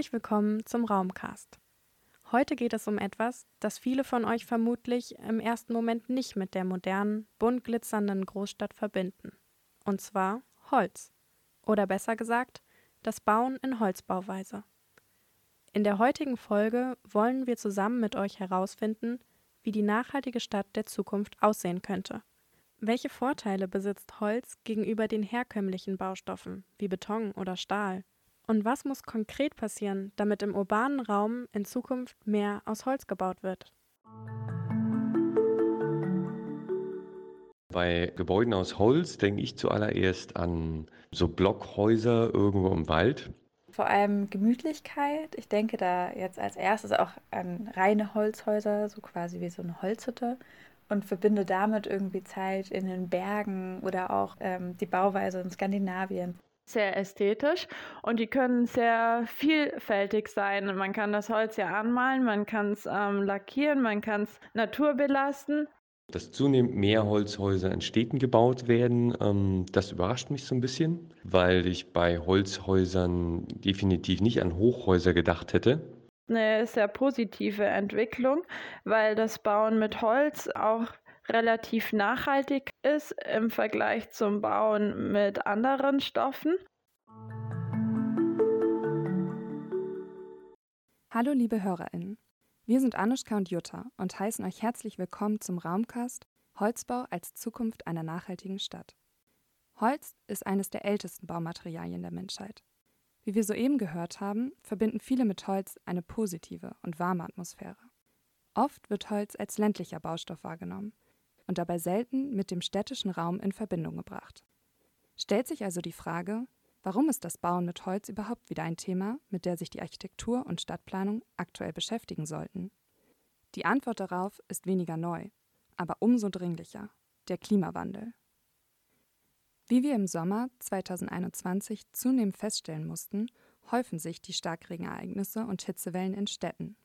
Herzlich willkommen zum Raumcast. Heute geht es um etwas, das viele von euch vermutlich im ersten Moment nicht mit der modernen, bunt glitzernden Großstadt verbinden. Und zwar Holz. Oder besser gesagt, das Bauen in Holzbauweise. In der heutigen Folge wollen wir zusammen mit euch herausfinden, wie die nachhaltige Stadt der Zukunft aussehen könnte. Welche Vorteile besitzt Holz gegenüber den herkömmlichen Baustoffen wie Beton oder Stahl? Und was muss konkret passieren, damit im urbanen Raum in Zukunft mehr aus Holz gebaut wird? Bei Gebäuden aus Holz denke ich zuallererst an so Blockhäuser irgendwo im Wald. Vor allem Gemütlichkeit. Ich denke da jetzt als erstes auch an reine Holzhäuser, so quasi wie so eine Holzhütte. Und verbinde damit irgendwie Zeit in den Bergen oder auch ähm, die Bauweise in Skandinavien sehr ästhetisch und die können sehr vielfältig sein. Man kann das Holz ja anmalen, man kann es ähm, lackieren, man kann es naturbelasten dass zunehmend mehr Holzhäuser in Städten gebaut werden, ähm, das überrascht mich so ein bisschen, weil ich bei Holzhäusern definitiv nicht an Hochhäuser gedacht hätte. Eine sehr positive Entwicklung, weil das Bauen mit Holz auch relativ nachhaltig ist im Vergleich zum Bauen mit anderen Stoffen. Hallo liebe Hörerinnen. Wir sind Anushka und Jutta und heißen euch herzlich willkommen zum Raumcast Holzbau als Zukunft einer nachhaltigen Stadt. Holz ist eines der ältesten Baumaterialien der Menschheit. Wie wir soeben gehört haben, verbinden viele mit Holz eine positive und warme Atmosphäre. Oft wird Holz als ländlicher Baustoff wahrgenommen und dabei selten mit dem städtischen Raum in Verbindung gebracht. Stellt sich also die Frage, Warum ist das Bauen mit Holz überhaupt wieder ein Thema, mit der sich die Architektur und Stadtplanung aktuell beschäftigen sollten? Die Antwort darauf ist weniger neu, aber umso dringlicher der Klimawandel. Wie wir im Sommer 2021 zunehmend feststellen mussten, häufen sich die Starkregenereignisse und Hitzewellen in Städten.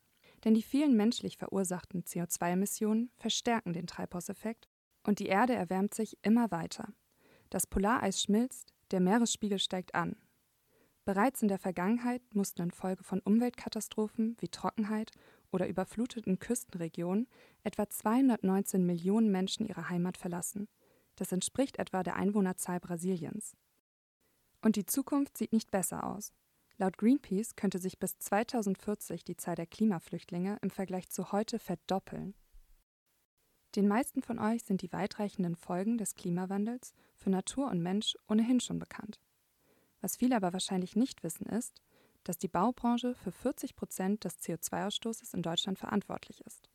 Denn die vielen menschlich verursachten CO2-Emissionen verstärken den Treibhauseffekt und die Erde erwärmt sich immer weiter. Das Polareis schmilzt, der Meeresspiegel steigt an. Bereits in der Vergangenheit mussten infolge von Umweltkatastrophen wie Trockenheit oder überfluteten Küstenregionen etwa 219 Millionen Menschen ihre Heimat verlassen. Das entspricht etwa der Einwohnerzahl Brasiliens. Und die Zukunft sieht nicht besser aus. Laut Greenpeace könnte sich bis 2040 die Zahl der Klimaflüchtlinge im Vergleich zu heute verdoppeln. Den meisten von euch sind die weitreichenden Folgen des Klimawandels für Natur und Mensch ohnehin schon bekannt. Was viele aber wahrscheinlich nicht wissen, ist, dass die Baubranche für 40 Prozent des CO2-Ausstoßes in Deutschland verantwortlich ist.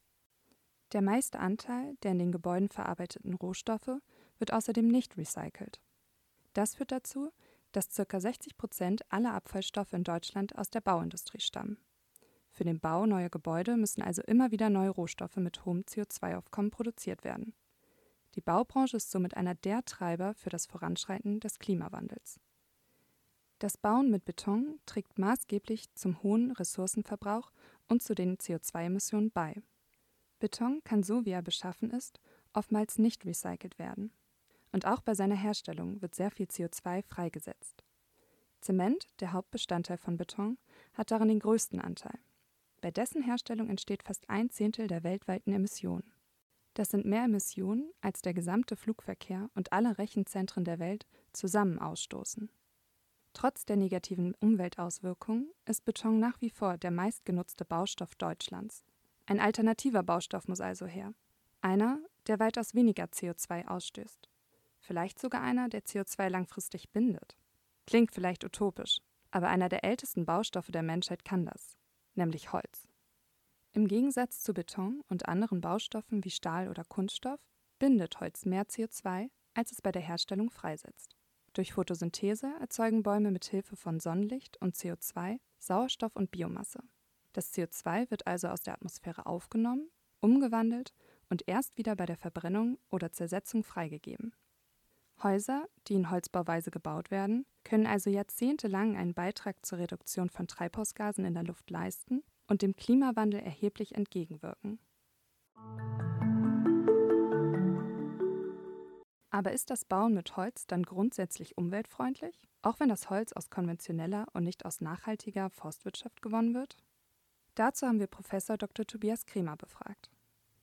Der meiste Anteil der in den Gebäuden verarbeiteten Rohstoffe wird außerdem nicht recycelt. Das führt dazu, dass ca. 60 Prozent aller Abfallstoffe in Deutschland aus der Bauindustrie stammen. Für den Bau neuer Gebäude müssen also immer wieder neue Rohstoffe mit hohem CO2-Aufkommen produziert werden. Die Baubranche ist somit einer der Treiber für das Voranschreiten des Klimawandels. Das Bauen mit Beton trägt maßgeblich zum hohen Ressourcenverbrauch und zu den CO2-Emissionen bei. Beton kann so wie er beschaffen ist, oftmals nicht recycelt werden. Und auch bei seiner Herstellung wird sehr viel CO2 freigesetzt. Zement, der Hauptbestandteil von Beton, hat darin den größten Anteil. Bei dessen Herstellung entsteht fast ein Zehntel der weltweiten Emissionen. Das sind mehr Emissionen, als der gesamte Flugverkehr und alle Rechenzentren der Welt zusammen ausstoßen. Trotz der negativen Umweltauswirkungen ist Beton nach wie vor der meistgenutzte Baustoff Deutschlands. Ein alternativer Baustoff muss also her. Einer, der weitaus weniger CO2 ausstößt. Vielleicht sogar einer, der CO2 langfristig bindet. Klingt vielleicht utopisch, aber einer der ältesten Baustoffe der Menschheit kann das nämlich Holz. Im Gegensatz zu Beton und anderen Baustoffen wie Stahl oder Kunststoff bindet Holz mehr CO2, als es bei der Herstellung freisetzt. Durch Photosynthese erzeugen Bäume mit Hilfe von Sonnenlicht und CO2 Sauerstoff und Biomasse. Das CO2 wird also aus der Atmosphäre aufgenommen, umgewandelt und erst wieder bei der Verbrennung oder Zersetzung freigegeben. Häuser, die in Holzbauweise gebaut werden, können also jahrzehntelang einen Beitrag zur Reduktion von Treibhausgasen in der Luft leisten und dem Klimawandel erheblich entgegenwirken. Aber ist das Bauen mit Holz dann grundsätzlich umweltfreundlich, auch wenn das Holz aus konventioneller und nicht aus nachhaltiger Forstwirtschaft gewonnen wird? Dazu haben wir Professor Dr. Tobias Kremer befragt.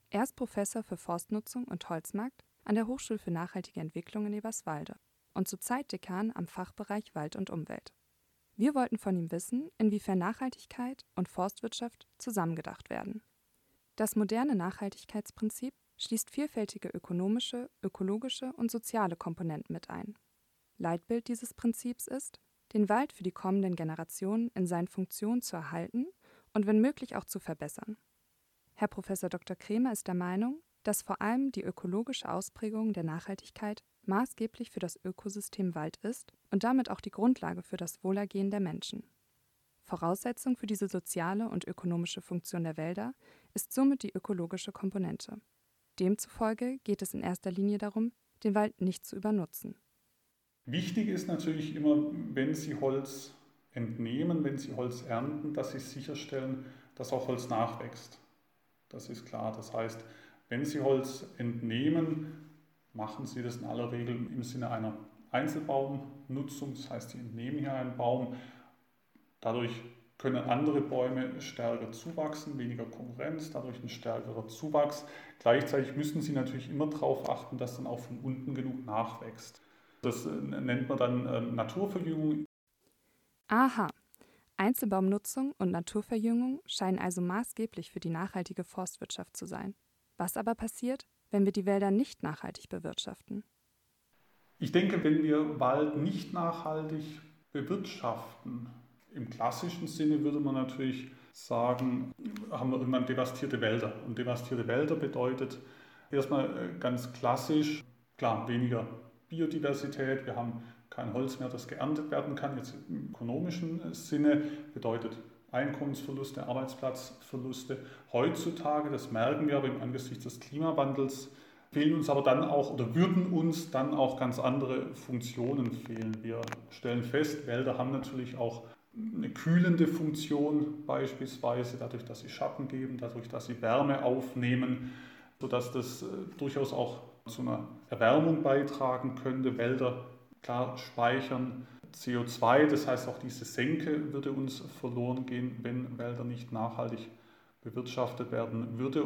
Er ist Professor für Forstnutzung und Holzmarkt an der Hochschule für nachhaltige Entwicklung in Eberswalde und zurzeit Dekan am Fachbereich Wald und Umwelt. Wir wollten von ihm wissen, inwiefern Nachhaltigkeit und Forstwirtschaft zusammengedacht werden. Das moderne Nachhaltigkeitsprinzip schließt vielfältige ökonomische, ökologische und soziale Komponenten mit ein. Leitbild dieses Prinzips ist, den Wald für die kommenden Generationen in seinen Funktionen zu erhalten und wenn möglich auch zu verbessern. Herr Prof. Dr. Kremer ist der Meinung, dass vor allem die ökologische Ausprägung der Nachhaltigkeit maßgeblich für das Ökosystem Wald ist und damit auch die Grundlage für das Wohlergehen der Menschen. Voraussetzung für diese soziale und ökonomische Funktion der Wälder ist somit die ökologische Komponente. Demzufolge geht es in erster Linie darum, den Wald nicht zu übernutzen. Wichtig ist natürlich immer, wenn Sie Holz entnehmen, wenn Sie Holz ernten, dass Sie sicherstellen, dass auch Holz nachwächst. Das ist klar. Das heißt, wenn Sie Holz entnehmen, machen Sie das in aller Regel im Sinne einer Einzelbaumnutzung. Das heißt, Sie entnehmen hier einen Baum. Dadurch können andere Bäume stärker zuwachsen, weniger Konkurrenz, dadurch ein stärkerer Zuwachs. Gleichzeitig müssen Sie natürlich immer darauf achten, dass dann auch von unten genug nachwächst. Das äh, nennt man dann äh, Naturverjüngung. Aha. Einzelbaumnutzung und Naturverjüngung scheinen also maßgeblich für die nachhaltige Forstwirtschaft zu sein. Was aber passiert, wenn wir die Wälder nicht nachhaltig bewirtschaften? Ich denke, wenn wir Wald nicht nachhaltig bewirtschaften, im klassischen Sinne würde man natürlich sagen, haben wir irgendwann devastierte Wälder. Und devastierte Wälder bedeutet erstmal äh, ganz klassisch, klar, weniger Biodiversität, wir haben kein Holz mehr, das geerntet werden kann, jetzt im ökonomischen Sinne, bedeutet Einkommensverluste, Arbeitsplatzverluste. Heutzutage, das merken wir aber im angesichts des Klimawandels, fehlen uns aber dann auch oder würden uns dann auch ganz andere Funktionen fehlen. Wir stellen fest, Wälder haben natürlich auch eine kühlende Funktion beispielsweise, dadurch, dass sie Schatten geben, dadurch, dass sie Wärme aufnehmen, sodass das äh, durchaus auch zu einer Erwärmung beitragen könnte. Wälder klar speichern CO2, das heißt auch diese Senke würde uns verloren gehen, wenn Wälder nicht nachhaltig bewirtschaftet werden würde.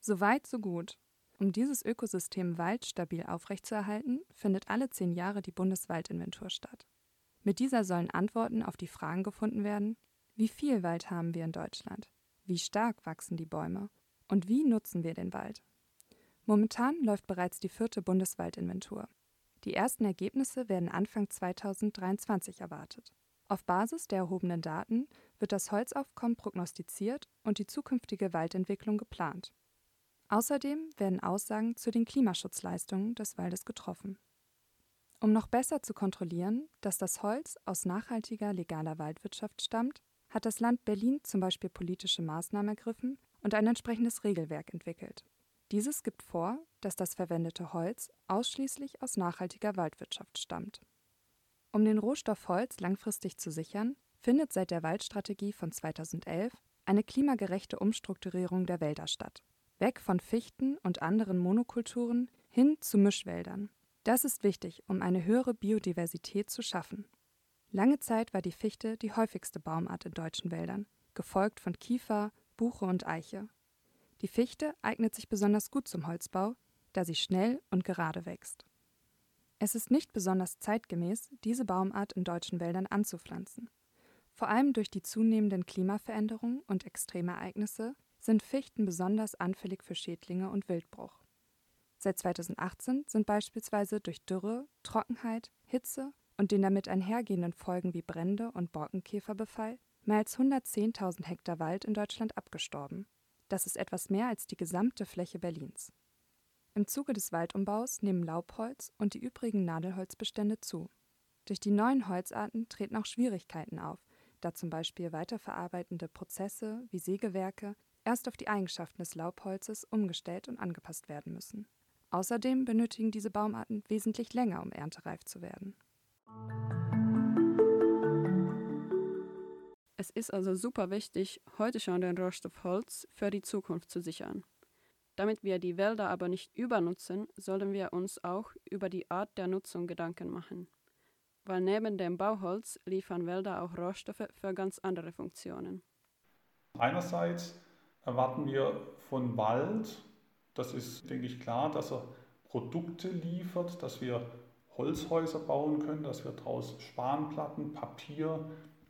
Soweit, so gut. Um dieses Ökosystem Wald stabil aufrechtzuerhalten, findet alle zehn Jahre die Bundeswaldinventur statt. Mit dieser sollen Antworten auf die Fragen gefunden werden, wie viel Wald haben wir in Deutschland? Wie stark wachsen die Bäume? Und wie nutzen wir den Wald? Momentan läuft bereits die vierte Bundeswaldinventur. Die ersten Ergebnisse werden Anfang 2023 erwartet. Auf Basis der erhobenen Daten wird das Holzaufkommen prognostiziert und die zukünftige Waldentwicklung geplant. Außerdem werden Aussagen zu den Klimaschutzleistungen des Waldes getroffen. Um noch besser zu kontrollieren, dass das Holz aus nachhaltiger legaler Waldwirtschaft stammt, hat das Land Berlin zum Beispiel politische Maßnahmen ergriffen und ein entsprechendes Regelwerk entwickelt. Dieses gibt vor, dass das verwendete Holz ausschließlich aus nachhaltiger Waldwirtschaft stammt. Um den Rohstoff Holz langfristig zu sichern, findet seit der Waldstrategie von 2011 eine klimagerechte Umstrukturierung der Wälder statt. Weg von Fichten und anderen Monokulturen hin zu Mischwäldern. Das ist wichtig, um eine höhere Biodiversität zu schaffen. Lange Zeit war die Fichte die häufigste Baumart in deutschen Wäldern, gefolgt von Kiefer, Buche und Eiche. Die Fichte eignet sich besonders gut zum Holzbau, da sie schnell und gerade wächst. Es ist nicht besonders zeitgemäß, diese Baumart in deutschen Wäldern anzupflanzen. Vor allem durch die zunehmenden Klimaveränderungen und Extremereignisse sind Fichten besonders anfällig für Schädlinge und Wildbruch. Seit 2018 sind beispielsweise durch Dürre, Trockenheit, Hitze und den damit einhergehenden Folgen wie Brände und Borkenkäferbefall mehr als 110.000 Hektar Wald in Deutschland abgestorben. Das ist etwas mehr als die gesamte Fläche Berlins. Im Zuge des Waldumbaus nehmen Laubholz und die übrigen Nadelholzbestände zu. Durch die neuen Holzarten treten auch Schwierigkeiten auf, da zum Beispiel weiterverarbeitende Prozesse wie Sägewerke erst auf die Eigenschaften des Laubholzes umgestellt und angepasst werden müssen. Außerdem benötigen diese Baumarten wesentlich länger, um erntereif zu werden. Es ist also super wichtig, heute schon den Rohstoff Holz für die Zukunft zu sichern. Damit wir die Wälder aber nicht übernutzen, sollten wir uns auch über die Art der Nutzung Gedanken machen. Weil neben dem Bauholz liefern Wälder auch Rohstoffe für ganz andere Funktionen. Einerseits erwarten wir von Wald, das ist, denke ich, klar, dass er Produkte liefert, dass wir Holzhäuser bauen können, dass wir daraus Spanplatten, Papier,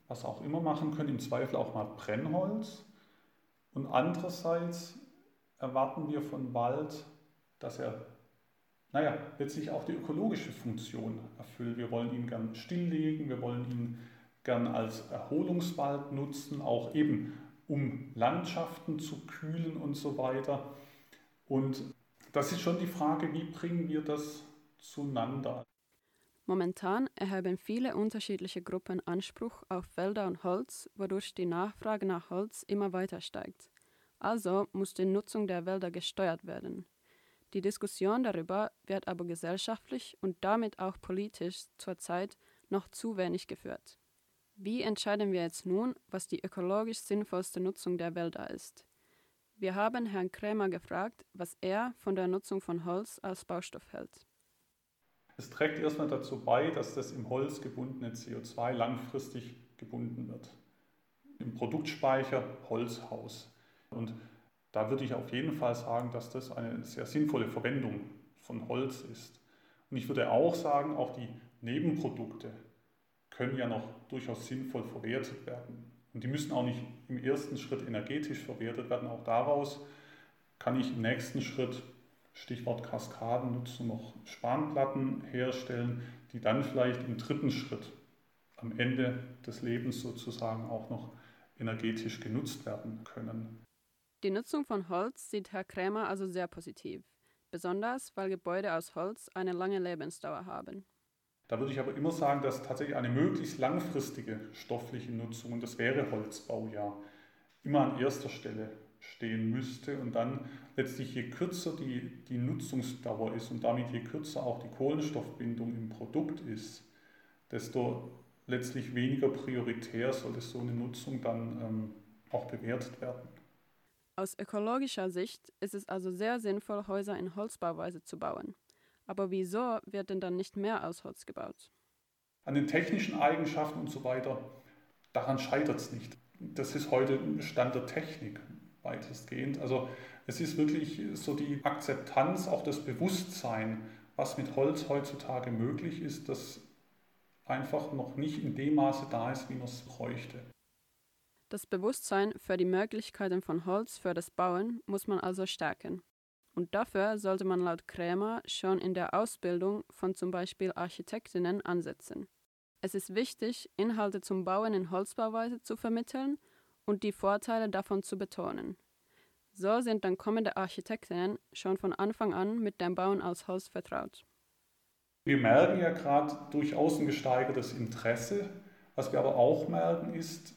was auch immer machen können, im Zweifel auch mal Brennholz. Und andererseits erwarten wir von Wald, dass er, naja, letztlich auch die ökologische Funktion erfüllt. Wir wollen ihn gern stilllegen, wir wollen ihn gern als Erholungswald nutzen, auch eben um Landschaften zu kühlen und so weiter. Und das ist schon die Frage, wie bringen wir das zueinander? Momentan erheben viele unterschiedliche Gruppen Anspruch auf Wälder und Holz, wodurch die Nachfrage nach Holz immer weiter steigt. Also muss die Nutzung der Wälder gesteuert werden. Die Diskussion darüber wird aber gesellschaftlich und damit auch politisch zurzeit noch zu wenig geführt. Wie entscheiden wir jetzt nun, was die ökologisch sinnvollste Nutzung der Wälder ist? Wir haben Herrn Krämer gefragt, was er von der Nutzung von Holz als Baustoff hält. Es trägt erstmal dazu bei, dass das im Holz gebundene CO2 langfristig gebunden wird. Im Produktspeicher Holzhaus. Und da würde ich auf jeden Fall sagen, dass das eine sehr sinnvolle Verwendung von Holz ist. Und ich würde auch sagen, auch die Nebenprodukte können ja noch durchaus sinnvoll verwertet werden. Und die müssen auch nicht im ersten Schritt energetisch verwertet werden. Auch daraus kann ich im nächsten Schritt, Stichwort Kaskadennutzung, noch Spanplatten herstellen, die dann vielleicht im dritten Schritt am Ende des Lebens sozusagen auch noch energetisch genutzt werden können. Die Nutzung von Holz sieht Herr Krämer also sehr positiv, besonders weil Gebäude aus Holz eine lange Lebensdauer haben. Da würde ich aber immer sagen, dass tatsächlich eine möglichst langfristige stoffliche Nutzung, und das wäre Holzbau ja, immer an erster Stelle stehen müsste und dann letztlich je kürzer die, die Nutzungsdauer ist und damit je kürzer auch die Kohlenstoffbindung im Produkt ist, desto letztlich weniger prioritär sollte so eine Nutzung dann ähm, auch bewertet werden. Aus ökologischer Sicht ist es also sehr sinnvoll, Häuser in Holzbauweise zu bauen. Aber wieso wird denn dann nicht mehr aus Holz gebaut? An den technischen Eigenschaften und so weiter, daran scheitert es nicht. Das ist heute Stand der Technik weitestgehend. Also es ist wirklich so die Akzeptanz, auch das Bewusstsein, was mit Holz heutzutage möglich ist, das einfach noch nicht in dem Maße da ist, wie man es bräuchte. Das Bewusstsein für die Möglichkeiten von Holz für das Bauen muss man also stärken. Und dafür sollte man laut Krämer schon in der Ausbildung von zum Beispiel Architektinnen ansetzen. Es ist wichtig, Inhalte zum Bauen in Holzbauweise zu vermitteln und die Vorteile davon zu betonen. So sind dann kommende Architektinnen schon von Anfang an mit dem Bauen aus Holz vertraut. Wir merken ja gerade durchaus ein gesteigertes Interesse. Was wir aber auch merken, ist,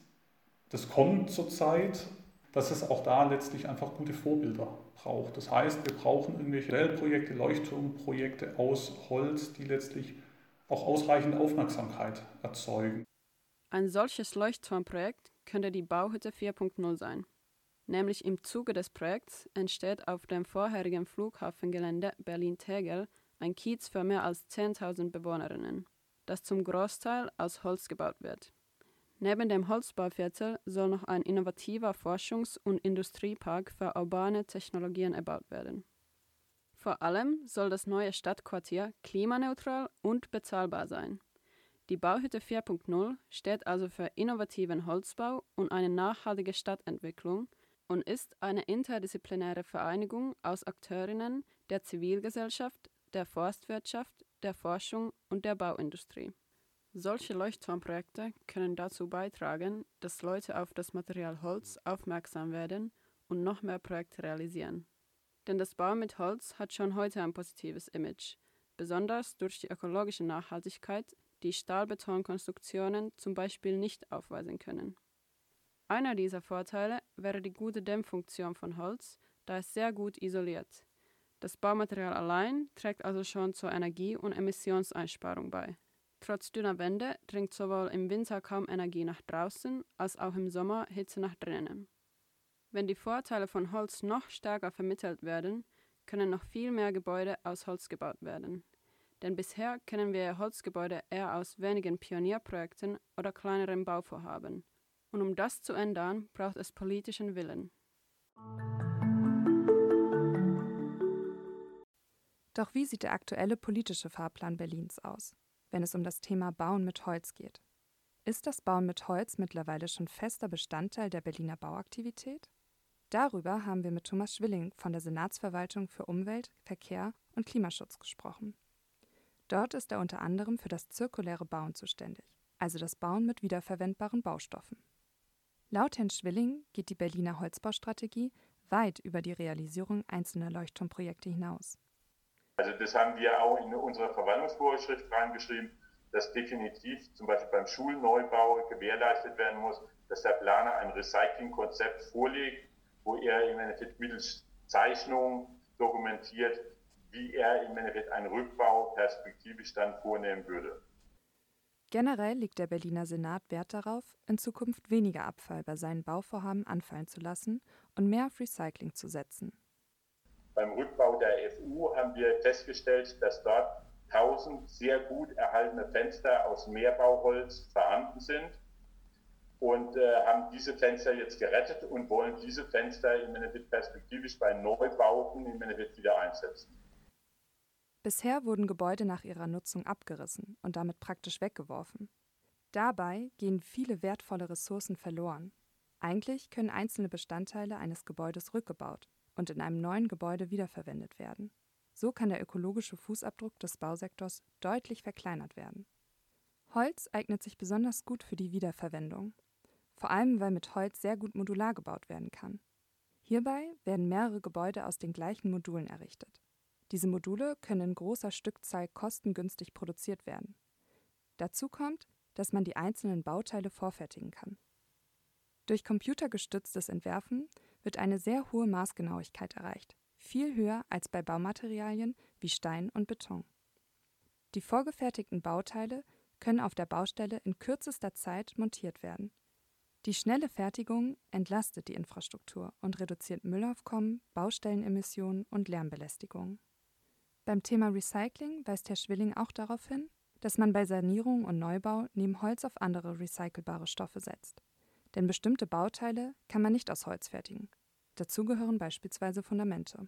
das kommt zurzeit, dass es auch da letztlich einfach gute Vorbilder braucht. Das heißt, wir brauchen irgendwelche Modellprojekte, Leuchtturmprojekte aus Holz, die letztlich auch ausreichend Aufmerksamkeit erzeugen. Ein solches Leuchtturmprojekt könnte die Bauhütte 4.0 sein. Nämlich im Zuge des Projekts entsteht auf dem vorherigen Flughafengelände Berlin-Tegel ein Kiez für mehr als 10.000 Bewohnerinnen, das zum Großteil aus Holz gebaut wird. Neben dem Holzbauviertel soll noch ein innovativer Forschungs- und Industriepark für urbane Technologien erbaut werden. Vor allem soll das neue Stadtquartier klimaneutral und bezahlbar sein. Die Bauhütte 4.0 steht also für innovativen Holzbau und eine nachhaltige Stadtentwicklung und ist eine interdisziplinäre Vereinigung aus Akteurinnen der Zivilgesellschaft, der Forstwirtschaft, der Forschung und der Bauindustrie. Solche Leuchtturmprojekte können dazu beitragen, dass Leute auf das Material Holz aufmerksam werden und noch mehr Projekte realisieren. Denn das Bauen mit Holz hat schon heute ein positives Image, besonders durch die ökologische Nachhaltigkeit, die Stahlbetonkonstruktionen zum Beispiel nicht aufweisen können. Einer dieser Vorteile wäre die gute Dämmfunktion von Holz, da es sehr gut isoliert. Das Baumaterial allein trägt also schon zur Energie- und Emissionseinsparung bei. Trotz dünner Wände dringt sowohl im Winter kaum Energie nach draußen als auch im Sommer Hitze nach drinnen. Wenn die Vorteile von Holz noch stärker vermittelt werden, können noch viel mehr Gebäude aus Holz gebaut werden. Denn bisher kennen wir Holzgebäude eher aus wenigen Pionierprojekten oder kleineren Bauvorhaben. Und um das zu ändern, braucht es politischen Willen. Doch wie sieht der aktuelle politische Fahrplan Berlins aus, wenn es um das Thema Bauen mit Holz geht? Ist das Bauen mit Holz mittlerweile schon fester Bestandteil der Berliner Bauaktivität? Darüber haben wir mit Thomas Schwilling von der Senatsverwaltung für Umwelt, Verkehr und Klimaschutz gesprochen. Dort ist er unter anderem für das zirkuläre Bauen zuständig, also das Bauen mit wiederverwendbaren Baustoffen. Laut Herrn Schwilling geht die Berliner Holzbaustrategie weit über die Realisierung einzelner Leuchtturmprojekte hinaus. Also das haben wir auch in unserer Verwaltungsvorschrift reingeschrieben, dass definitiv zum Beispiel beim Schulneubau gewährleistet werden muss, dass der Planer ein Recyclingkonzept vorlegt, wo er im Endeffekt mittels Zeichnung dokumentiert, wie er im Endeffekt einen Rückbau perspektivisch dann vornehmen würde. Generell legt der Berliner Senat Wert darauf, in Zukunft weniger Abfall bei seinen Bauvorhaben anfallen zu lassen und mehr auf Recycling zu setzen. Beim Rückbau der FU haben wir festgestellt, dass dort 1000 sehr gut erhaltene Fenster aus Mehrbauholz vorhanden sind und äh, haben diese Fenster jetzt gerettet und wollen diese Fenster im Endeffekt perspektivisch bei Neubauten im Endeffekt wieder einsetzen. Bisher wurden Gebäude nach ihrer Nutzung abgerissen und damit praktisch weggeworfen. Dabei gehen viele wertvolle Ressourcen verloren. Eigentlich können einzelne Bestandteile eines Gebäudes rückgebaut und in einem neuen Gebäude wiederverwendet werden. So kann der ökologische Fußabdruck des Bausektors deutlich verkleinert werden. Holz eignet sich besonders gut für die Wiederverwendung, vor allem weil mit Holz sehr gut modular gebaut werden kann. Hierbei werden mehrere Gebäude aus den gleichen Modulen errichtet. Diese Module können in großer Stückzahl kostengünstig produziert werden. Dazu kommt, dass man die einzelnen Bauteile vorfertigen kann. Durch computergestütztes Entwerfen wird eine sehr hohe Maßgenauigkeit erreicht, viel höher als bei Baumaterialien wie Stein und Beton. Die vorgefertigten Bauteile können auf der Baustelle in kürzester Zeit montiert werden. Die schnelle Fertigung entlastet die Infrastruktur und reduziert Müllaufkommen, Baustellenemissionen und Lärmbelästigung. Beim Thema Recycling weist Herr Schwilling auch darauf hin, dass man bei Sanierung und Neubau neben Holz auf andere recycelbare Stoffe setzt. Denn bestimmte Bauteile kann man nicht aus Holz fertigen. Dazu gehören beispielsweise Fundamente.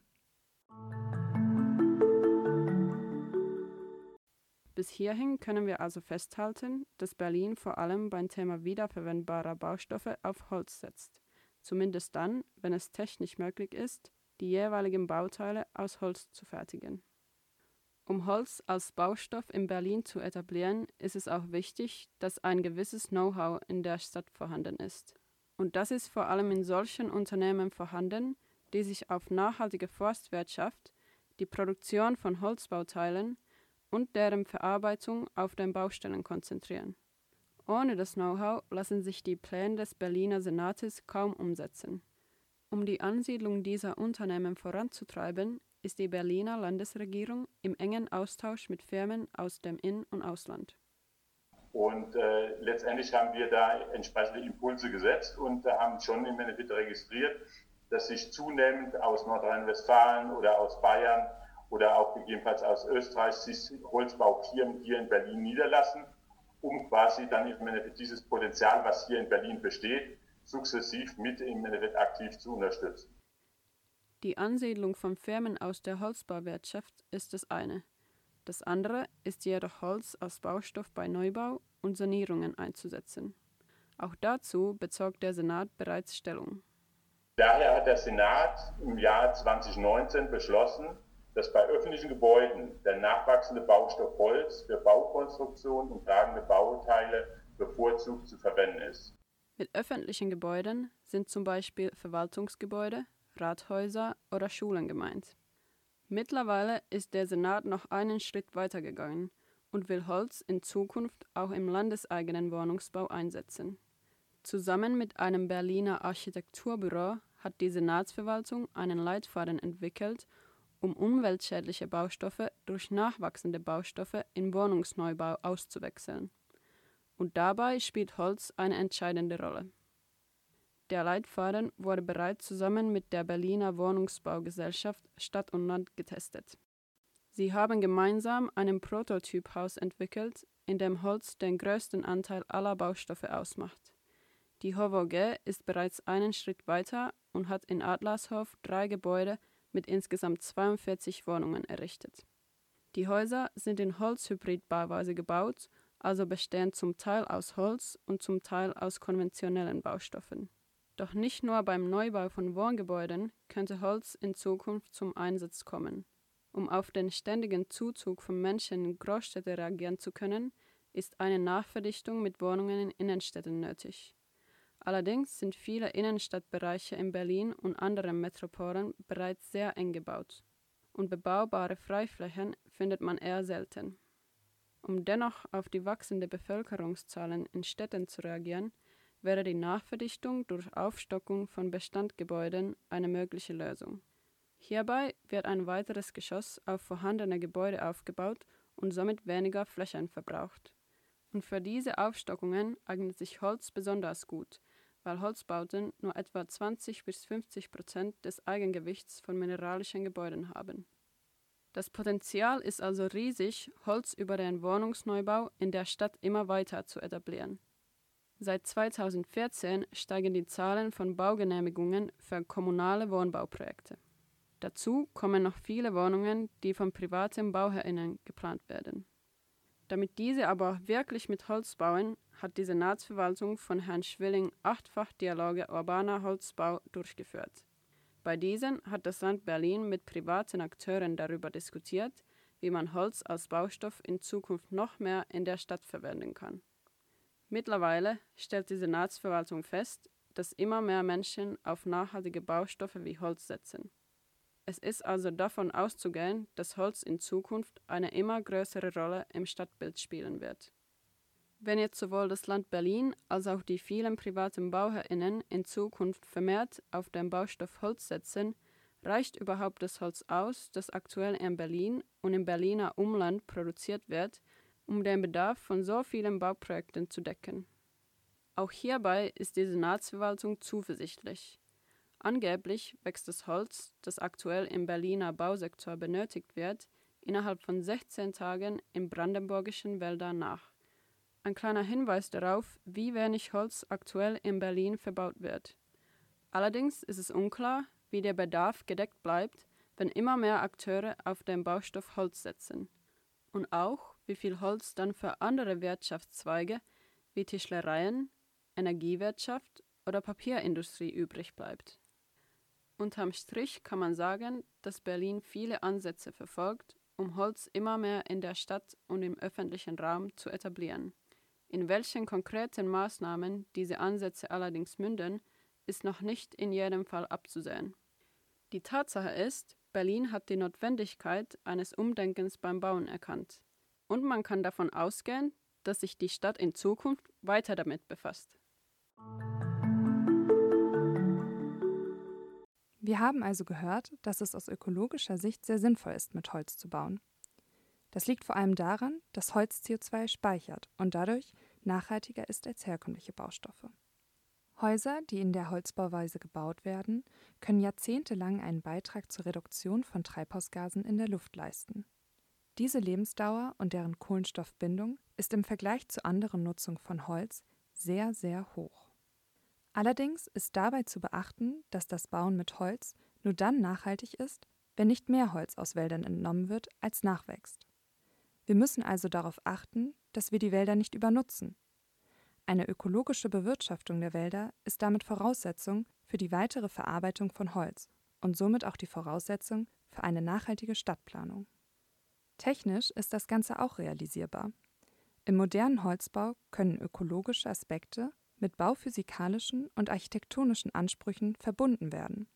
Bis hierhin können wir also festhalten, dass Berlin vor allem beim Thema wiederverwendbarer Baustoffe auf Holz setzt. Zumindest dann, wenn es technisch möglich ist, die jeweiligen Bauteile aus Holz zu fertigen. Um Holz als Baustoff in Berlin zu etablieren, ist es auch wichtig, dass ein gewisses Know-how in der Stadt vorhanden ist. Und das ist vor allem in solchen Unternehmen vorhanden, die sich auf nachhaltige Forstwirtschaft, die Produktion von Holzbauteilen und deren Verarbeitung auf den Baustellen konzentrieren. Ohne das Know-how lassen sich die Pläne des Berliner Senates kaum umsetzen. Um die Ansiedlung dieser Unternehmen voranzutreiben, ist die Berliner Landesregierung im engen Austausch mit Firmen aus dem In- und Ausland. Und äh, letztendlich haben wir da entsprechende Impulse gesetzt und äh, haben schon im Endeffekt registriert, dass sich zunehmend aus Nordrhein-Westfalen oder aus Bayern oder auch gegebenenfalls aus Österreich Holzbaufirmen hier in Berlin niederlassen, um quasi dann im Endeffekt dieses Potenzial, was hier in Berlin besteht, sukzessiv mit im Endeffekt aktiv zu unterstützen. Die Ansiedlung von Firmen aus der Holzbauwirtschaft ist das eine. Das andere ist jedoch Holz als Baustoff bei Neubau und Sanierungen einzusetzen. Auch dazu bezog der Senat bereits Stellung. Daher hat der Senat im Jahr 2019 beschlossen, dass bei öffentlichen Gebäuden der nachwachsende Baustoff Holz für Baukonstruktion und tragende Bauteile bevorzugt zu verwenden ist. Mit öffentlichen Gebäuden sind zum Beispiel Verwaltungsgebäude, Rathäuser oder Schulen gemeint. Mittlerweile ist der Senat noch einen Schritt weitergegangen und will Holz in Zukunft auch im landeseigenen Wohnungsbau einsetzen. Zusammen mit einem Berliner Architekturbüro hat die Senatsverwaltung einen Leitfaden entwickelt, um umweltschädliche Baustoffe durch nachwachsende Baustoffe in Wohnungsneubau auszuwechseln. Und dabei spielt Holz eine entscheidende Rolle. Der Leitfaden wurde bereits zusammen mit der Berliner Wohnungsbaugesellschaft Stadt und Land getestet. Sie haben gemeinsam einen Prototyphaus entwickelt, in dem Holz den größten Anteil aller Baustoffe ausmacht. Die HOVOG ist bereits einen Schritt weiter und hat in Adlershof drei Gebäude mit insgesamt 42 Wohnungen errichtet. Die Häuser sind in Holzhybridbauweise gebaut, also bestehen zum Teil aus Holz und zum Teil aus konventionellen Baustoffen. Doch nicht nur beim Neubau von Wohngebäuden könnte Holz in Zukunft zum Einsatz kommen. Um auf den ständigen Zuzug von Menschen in Großstädte reagieren zu können, ist eine Nachverdichtung mit Wohnungen in Innenstädten nötig. Allerdings sind viele Innenstadtbereiche in Berlin und anderen Metropolen bereits sehr eng gebaut und bebaubare Freiflächen findet man eher selten. Um dennoch auf die wachsende Bevölkerungszahlen in Städten zu reagieren, wäre die Nachverdichtung durch Aufstockung von Bestandgebäuden eine mögliche Lösung. Hierbei wird ein weiteres Geschoss auf vorhandene Gebäude aufgebaut und somit weniger Flächen verbraucht. Und für diese Aufstockungen eignet sich Holz besonders gut, weil Holzbauten nur etwa 20 bis 50 Prozent des Eigengewichts von mineralischen Gebäuden haben. Das Potenzial ist also riesig, Holz über den Wohnungsneubau in der Stadt immer weiter zu etablieren. Seit 2014 steigen die Zahlen von Baugenehmigungen für kommunale Wohnbauprojekte. Dazu kommen noch viele Wohnungen, die von privaten BauherrInnen geplant werden. Damit diese aber auch wirklich mit Holz bauen, hat die Senatsverwaltung von Herrn Schwilling achtfach Dialoge urbaner Holzbau durchgeführt. Bei diesen hat das Land Berlin mit privaten Akteuren darüber diskutiert, wie man Holz als Baustoff in Zukunft noch mehr in der Stadt verwenden kann. Mittlerweile stellt die Senatsverwaltung fest, dass immer mehr Menschen auf nachhaltige Baustoffe wie Holz setzen. Es ist also davon auszugehen, dass Holz in Zukunft eine immer größere Rolle im Stadtbild spielen wird. Wenn jetzt sowohl das Land Berlin als auch die vielen privaten BauherrInnen in Zukunft vermehrt auf den Baustoff Holz setzen, reicht überhaupt das Holz aus, das aktuell in Berlin und im Berliner Umland produziert wird, um den Bedarf von so vielen Bauprojekten zu decken. Auch hierbei ist die Senatsverwaltung zuversichtlich. Angeblich wächst das Holz, das aktuell im Berliner Bausektor benötigt wird, innerhalb von 16 Tagen in brandenburgischen Wäldern nach. Ein kleiner Hinweis darauf, wie wenig Holz aktuell in Berlin verbaut wird. Allerdings ist es unklar, wie der Bedarf gedeckt bleibt, wenn immer mehr Akteure auf den Baustoff Holz setzen. Und auch, wie viel Holz dann für andere Wirtschaftszweige wie Tischlereien, Energiewirtschaft oder Papierindustrie übrig bleibt. Unterm Strich kann man sagen, dass Berlin viele Ansätze verfolgt, um Holz immer mehr in der Stadt und im öffentlichen Raum zu etablieren. In welchen konkreten Maßnahmen diese Ansätze allerdings münden, ist noch nicht in jedem Fall abzusehen. Die Tatsache ist, Berlin hat die Notwendigkeit eines Umdenkens beim Bauen erkannt. Und man kann davon ausgehen, dass sich die Stadt in Zukunft weiter damit befasst. Wir haben also gehört, dass es aus ökologischer Sicht sehr sinnvoll ist, mit Holz zu bauen. Das liegt vor allem daran, dass Holz CO2 speichert und dadurch nachhaltiger ist als herkömmliche Baustoffe. Häuser, die in der Holzbauweise gebaut werden, können jahrzehntelang einen Beitrag zur Reduktion von Treibhausgasen in der Luft leisten. Diese Lebensdauer und deren Kohlenstoffbindung ist im Vergleich zu anderen Nutzungen von Holz sehr, sehr hoch. Allerdings ist dabei zu beachten, dass das Bauen mit Holz nur dann nachhaltig ist, wenn nicht mehr Holz aus Wäldern entnommen wird, als nachwächst. Wir müssen also darauf achten, dass wir die Wälder nicht übernutzen. Eine ökologische Bewirtschaftung der Wälder ist damit Voraussetzung für die weitere Verarbeitung von Holz und somit auch die Voraussetzung für eine nachhaltige Stadtplanung. Technisch ist das Ganze auch realisierbar. Im modernen Holzbau können ökologische Aspekte mit bauphysikalischen und architektonischen Ansprüchen verbunden werden.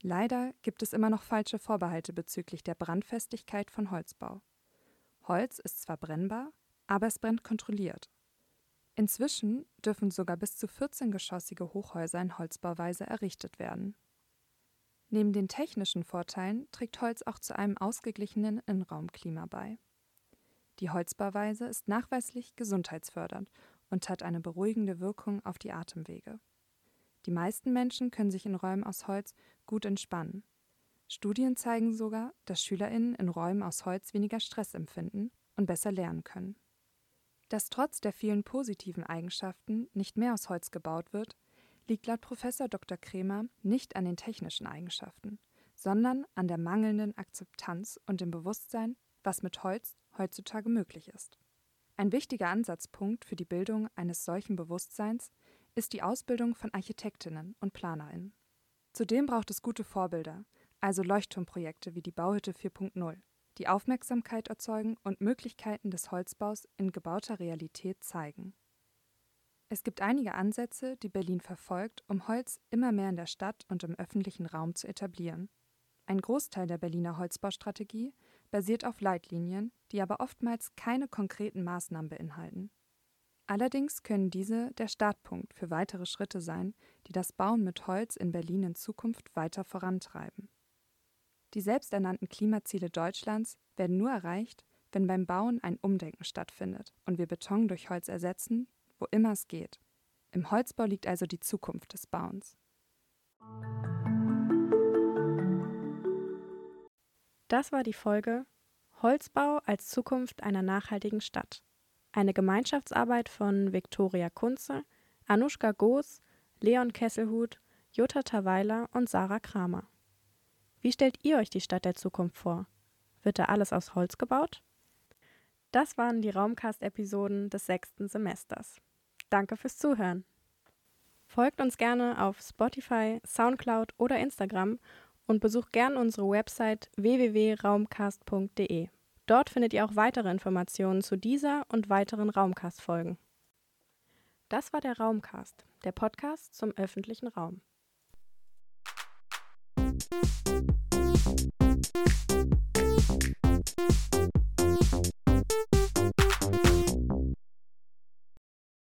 Leider gibt es immer noch falsche Vorbehalte bezüglich der Brandfestigkeit von Holzbau. Holz ist zwar brennbar, aber es brennt kontrolliert. Inzwischen dürfen sogar bis zu 14-geschossige Hochhäuser in Holzbauweise errichtet werden. Neben den technischen Vorteilen trägt Holz auch zu einem ausgeglichenen Innenraumklima bei. Die Holzbauweise ist nachweislich gesundheitsfördernd und hat eine beruhigende Wirkung auf die Atemwege. Die meisten Menschen können sich in Räumen aus Holz gut entspannen. Studien zeigen sogar, dass SchülerInnen in Räumen aus Holz weniger Stress empfinden und besser lernen können. Dass trotz der vielen positiven Eigenschaften nicht mehr aus Holz gebaut wird, liegt laut Prof. Dr. Kremer nicht an den technischen Eigenschaften, sondern an der mangelnden Akzeptanz und dem Bewusstsein, was mit Holz heutzutage möglich ist. Ein wichtiger Ansatzpunkt für die Bildung eines solchen Bewusstseins ist die Ausbildung von Architektinnen und Planerinnen. Zudem braucht es gute Vorbilder, also Leuchtturmprojekte wie die Bauhütte 4.0, die Aufmerksamkeit erzeugen und Möglichkeiten des Holzbaus in gebauter Realität zeigen. Es gibt einige Ansätze, die Berlin verfolgt, um Holz immer mehr in der Stadt und im öffentlichen Raum zu etablieren. Ein Großteil der Berliner Holzbaustrategie basiert auf Leitlinien, die aber oftmals keine konkreten Maßnahmen beinhalten. Allerdings können diese der Startpunkt für weitere Schritte sein, die das Bauen mit Holz in Berlin in Zukunft weiter vorantreiben. Die selbsternannten Klimaziele Deutschlands werden nur erreicht, wenn beim Bauen ein Umdenken stattfindet und wir Beton durch Holz ersetzen, wo immer es geht. Im Holzbau liegt also die Zukunft des Bauens. Das war die Folge Holzbau als Zukunft einer nachhaltigen Stadt. Eine Gemeinschaftsarbeit von Viktoria Kunze, Anushka Goos, Leon Kesselhut, Jutta Taweiler und Sarah Kramer. Wie stellt ihr euch die Stadt der Zukunft vor? Wird da alles aus Holz gebaut? Das waren die Raumcast-Episoden des sechsten Semesters. Danke fürs Zuhören. Folgt uns gerne auf Spotify, Soundcloud oder Instagram und besucht gerne unsere Website www.raumcast.de. Dort findet ihr auch weitere Informationen zu dieser und weiteren Raumcast-Folgen. Das war der Raumcast, der Podcast zum öffentlichen Raum.